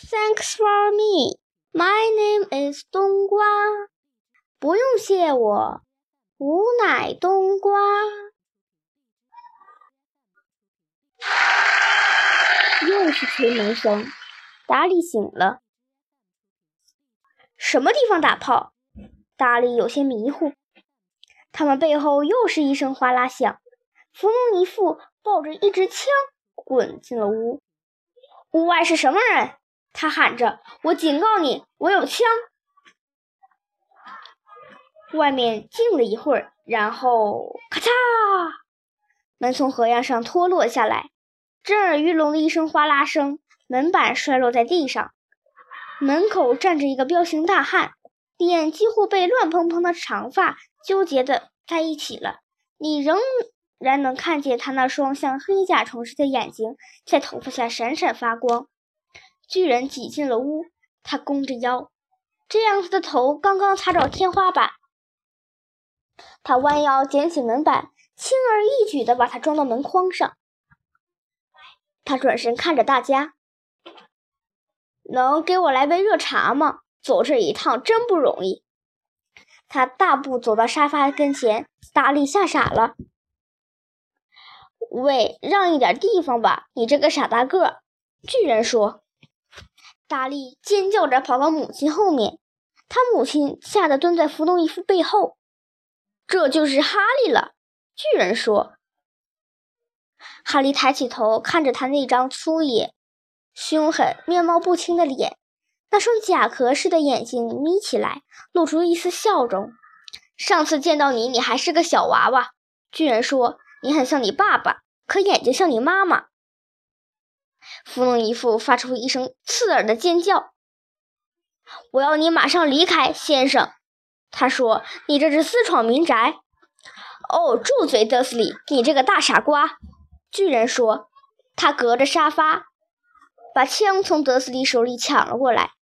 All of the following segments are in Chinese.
Thanks for me. My name is 冬瓜。不用谢我，吾乃冬瓜。又是锤门声，达利醒了。什么地方打炮？达利有些迷糊。他们背后又是一声哗啦响，弗农尼夫抱着一支枪滚进了屋。屋外是什么人？他喊着：“我警告你，我有枪！”外面静了一会儿，然后咔嚓，门从河沿上脱落下来，震耳欲聋的一声哗啦声，门板摔落在地上。门口站着一个彪形大汉，脸几乎被乱蓬蓬的长发纠结的在一起了。你仍然能看见他那双像黑甲虫似的眼睛在头发下闪闪发光。巨人挤进了屋，他弓着腰，这样他的头刚刚擦着天花板。他弯腰捡起门板，轻而易举地把它装到门框上。他转身看着大家：“能给我来杯热茶吗？走这一趟真不容易。”他大步走到沙发跟前，达利吓傻了。“喂，让一点地方吧，你这个傻大个！”巨人说。大力尖叫着跑到母亲后面，他母亲吓得蹲在弗农伊夫背后。这就是哈利了，巨人说。哈利抬起头看着他那张粗野、凶狠、面貌不清的脸，那双甲壳似的眼睛眯起来，露出一丝笑容。上次见到你，你还是个小娃娃，巨人说。你很像你爸爸，可眼睛像你妈妈。弗农伊夫发出一声刺耳的尖叫：“我要你马上离开，先生！”他说：“你这是私闯民宅。”哦，住嘴，德斯里！你这个大傻瓜！”巨人说。他隔着沙发，把枪从德斯里手里抢了过来，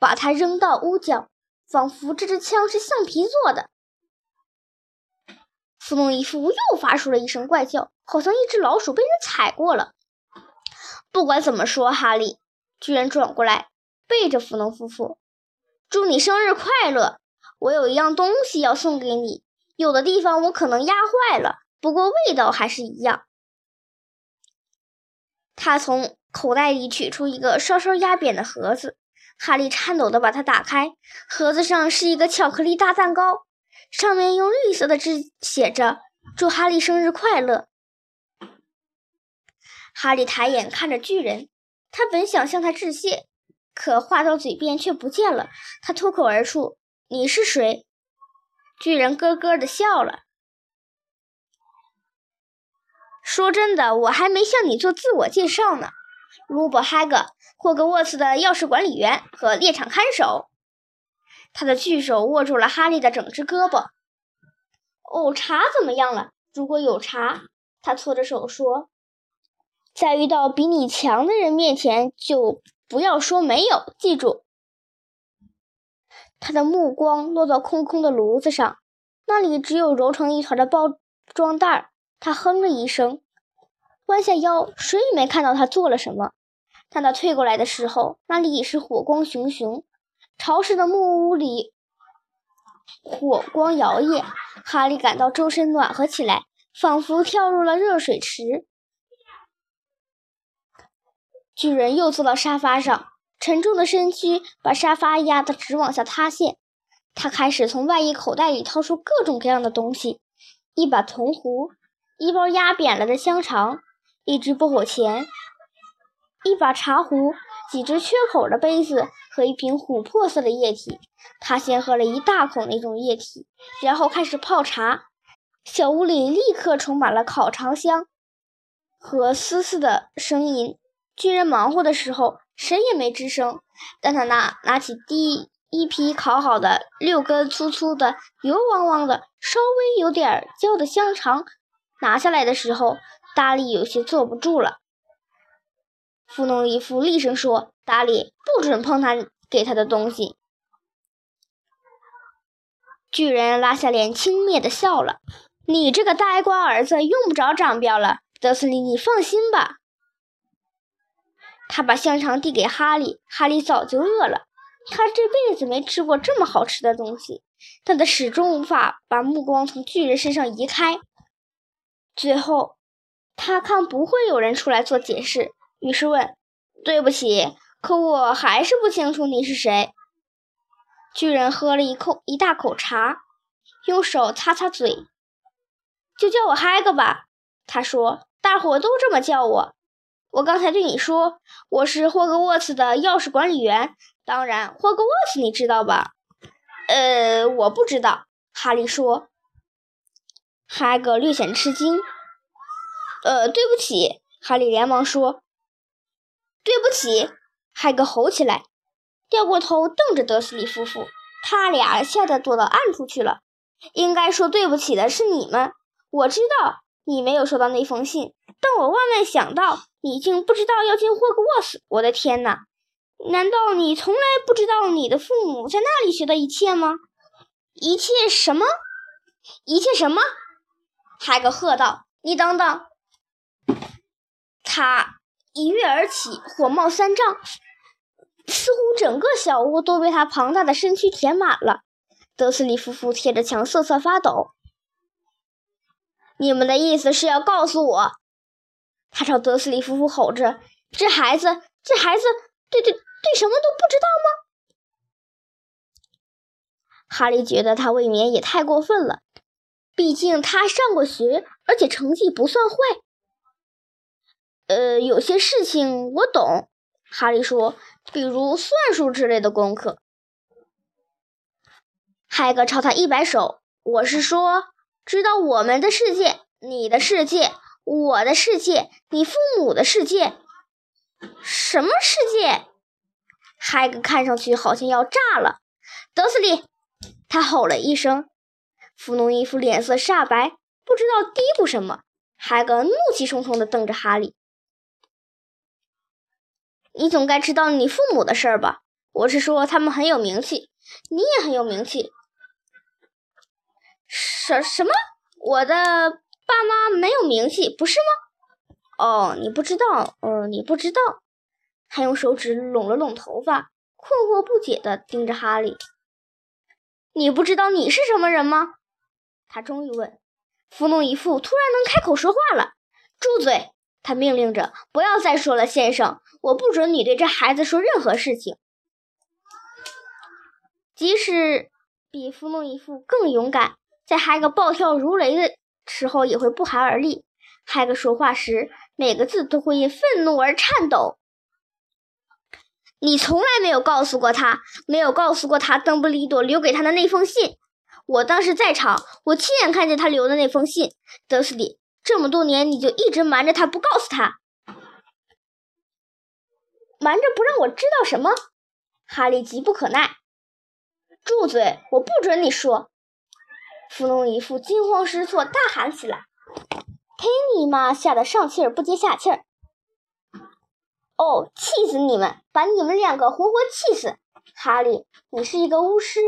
把它扔到屋角，仿佛这支枪是橡皮做的。弗农伊夫又发出了一声怪叫，好像一只老鼠被人踩过了。不管怎么说，哈利，巨人转过来，背着弗农夫妇，祝你生日快乐！我有一样东西要送给你，有的地方我可能压坏了，不过味道还是一样。他从口袋里取出一个稍稍压扁的盒子，哈利颤抖地把它打开，盒子上是一个巧克力大蛋糕，上面用绿色的字写着“祝哈利生日快乐”。哈利抬眼看着巨人，他本想向他致谢，可话到嘴边却不见了。他脱口而出：“你是谁？”巨人咯咯地笑了。说真的，我还没向你做自我介绍呢。鲁伯·哈格，霍格沃茨的钥匙管理员和猎场看守。他的巨手握住了哈利的整只胳膊。哦，茶怎么样了？如果有茶，他搓着手说。在遇到比你强的人面前，就不要说没有。记住，他的目光落到空空的炉子上，那里只有揉成一团的包装袋。他哼了一声，弯下腰，谁也没看到他做了什么。当他退过来的时候，那里已是火光熊熊，潮湿的木屋里火光摇曳。哈利感到周身暖和起来，仿佛跳入了热水池。巨人又坐到沙发上，沉重的身躯把沙发压得直往下塌陷。他开始从外衣口袋里掏出各种各样的东西：一把铜壶，一包压扁了的香肠，一支薄荷钳，一把茶壶，几只缺口的杯子和一瓶琥珀色的液体。他先喝了一大口那种液体，然后开始泡茶。小屋里立刻充满了烤肠香和嘶嘶的声音。巨人忙活的时候，谁也没吱声。当他拿拿起第一批烤好的、六根粗粗的、油汪汪的、稍微有点焦的香肠拿下来的时候，达利有些坐不住了。弗农伊夫厉声说：“达利，不准碰他给他的东西。”巨人拉下脸，轻蔑地笑了：“你这个呆瓜儿子，用不着长膘了，德斯里，你放心吧。”他把香肠递给哈利，哈利早就饿了，他这辈子没吃过这么好吃的东西，但他始终无法把目光从巨人身上移开。最后，他看不会有人出来做解释，于是问：“对不起，可我还是不清楚你是谁。”巨人喝了一口一大口茶，用手擦擦嘴，就叫我嗨个吧。他说：“大伙都这么叫我。我刚才对你说，我是霍格沃茨的钥匙管理员。当然，霍格沃茨你知道吧？”“呃，我不知道。”哈利说。哈格略显吃惊。“呃，对不起。”哈利连忙说。“对不起！”哈格吼起来。掉过头瞪着德斯里夫妇，他俩吓得躲到暗处去了。应该说对不起的是你们。我知道你没有收到那封信，但我万万想到你竟不知道要进霍格沃茨。我的天哪！难道你从来不知道你的父母在那里学的一切吗？一切什么？一切什么？海格喝道：“你等等！”他一跃而起，火冒三丈。似乎整个小屋都被他庞大的身躯填满了。德斯里夫妇贴着墙瑟瑟发抖。你们的意思是要告诉我？他朝德斯里夫妇吼着：“这孩子，这孩子，对对对，什么都不知道吗？”哈利觉得他未免也太过分了，毕竟他上过学，而且成绩不算坏。呃，有些事情我懂。哈利说：“比如算术之类的功课。”海格朝他一摆手：“我是说，知道我们的世界，你的世界，我的世界，你父母的世界，什么世界？”海格看上去好像要炸了。德斯里，他吼了一声。弗农伊夫脸色煞白，不知道嘀咕什么。海格怒气冲冲地瞪着哈利。你总该知道你父母的事儿吧？我是说，他们很有名气，你也很有名气。什什么？我的爸妈没有名气，不是吗？哦，你不知道，嗯，你不知道。他用手指拢了拢头发，困惑不解地盯着哈利。你不知道你是什么人吗？他终于问。弗农一副突然能开口说话了。住嘴！他命令着：“不要再说了，先生，我不准你对这孩子说任何事情。即使比弗诺伊夫更勇敢，在海格暴跳如雷的时候也会不寒而栗。海格说话时，每个字都会因愤怒而颤抖。你从来没有告诉过他，没有告诉过他邓布利多留给他的那封信。我当时在场，我亲眼看见他留的那封信，德斯里。”这么多年，你就一直瞒着他，不告诉他，瞒着不让我知道什么？哈利急不可耐，住嘴！我不准你说。弗农一副惊慌失措，大喊起来：“呸！你妈！”吓得上气儿不接下气儿。哦，气死你们！把你们两个活活气死！哈利，你是一个巫师。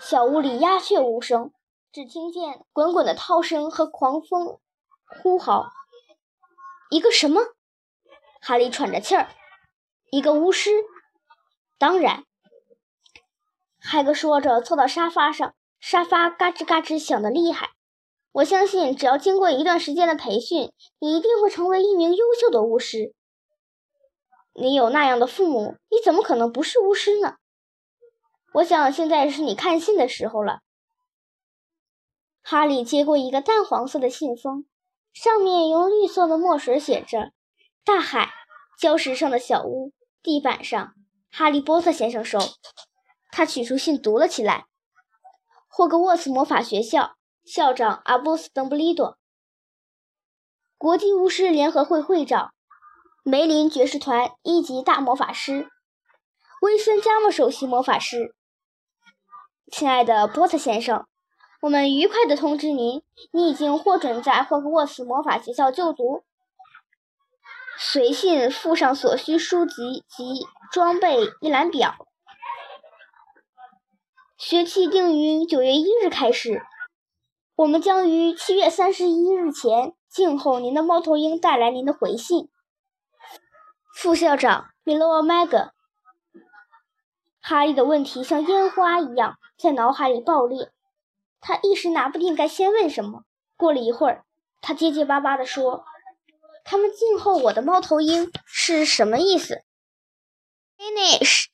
小屋里鸦雀无声。只听见滚滚的涛声和狂风呼号。一个什么？哈利喘着气儿。一个巫师？当然。海格说着，坐到沙发上，沙发嘎吱嘎吱响得厉害。我相信，只要经过一段时间的培训，你一定会成为一名优秀的巫师。你有那样的父母，你怎么可能不是巫师呢？我想，现在是你看信的时候了。哈利接过一个淡黄色的信封，上面用绿色的墨水写着“大海”。礁石上的小屋，地板上，哈利波特先生收。他取出信读了起来：“霍格沃茨魔法学校校长阿波斯·邓布利多，国际巫师联合会会长，梅林爵士团一级大魔法师，威森加莫首席魔法师。亲爱的波特先生。”我们愉快地通知您，你已经获准在霍格沃茨魔法学校就读。随信附上所需书籍及装备一览表。学期定于九月一日开始，我们将于七月三十一日前静候您的猫头鹰带来您的回信。副校长米洛麦格。哈利的问题像烟花一样在脑海里爆裂，他一时拿不定该先问什么。过了一会儿，他结结巴巴地说：“他们静候我的猫头鹰是什么意思？”Finish。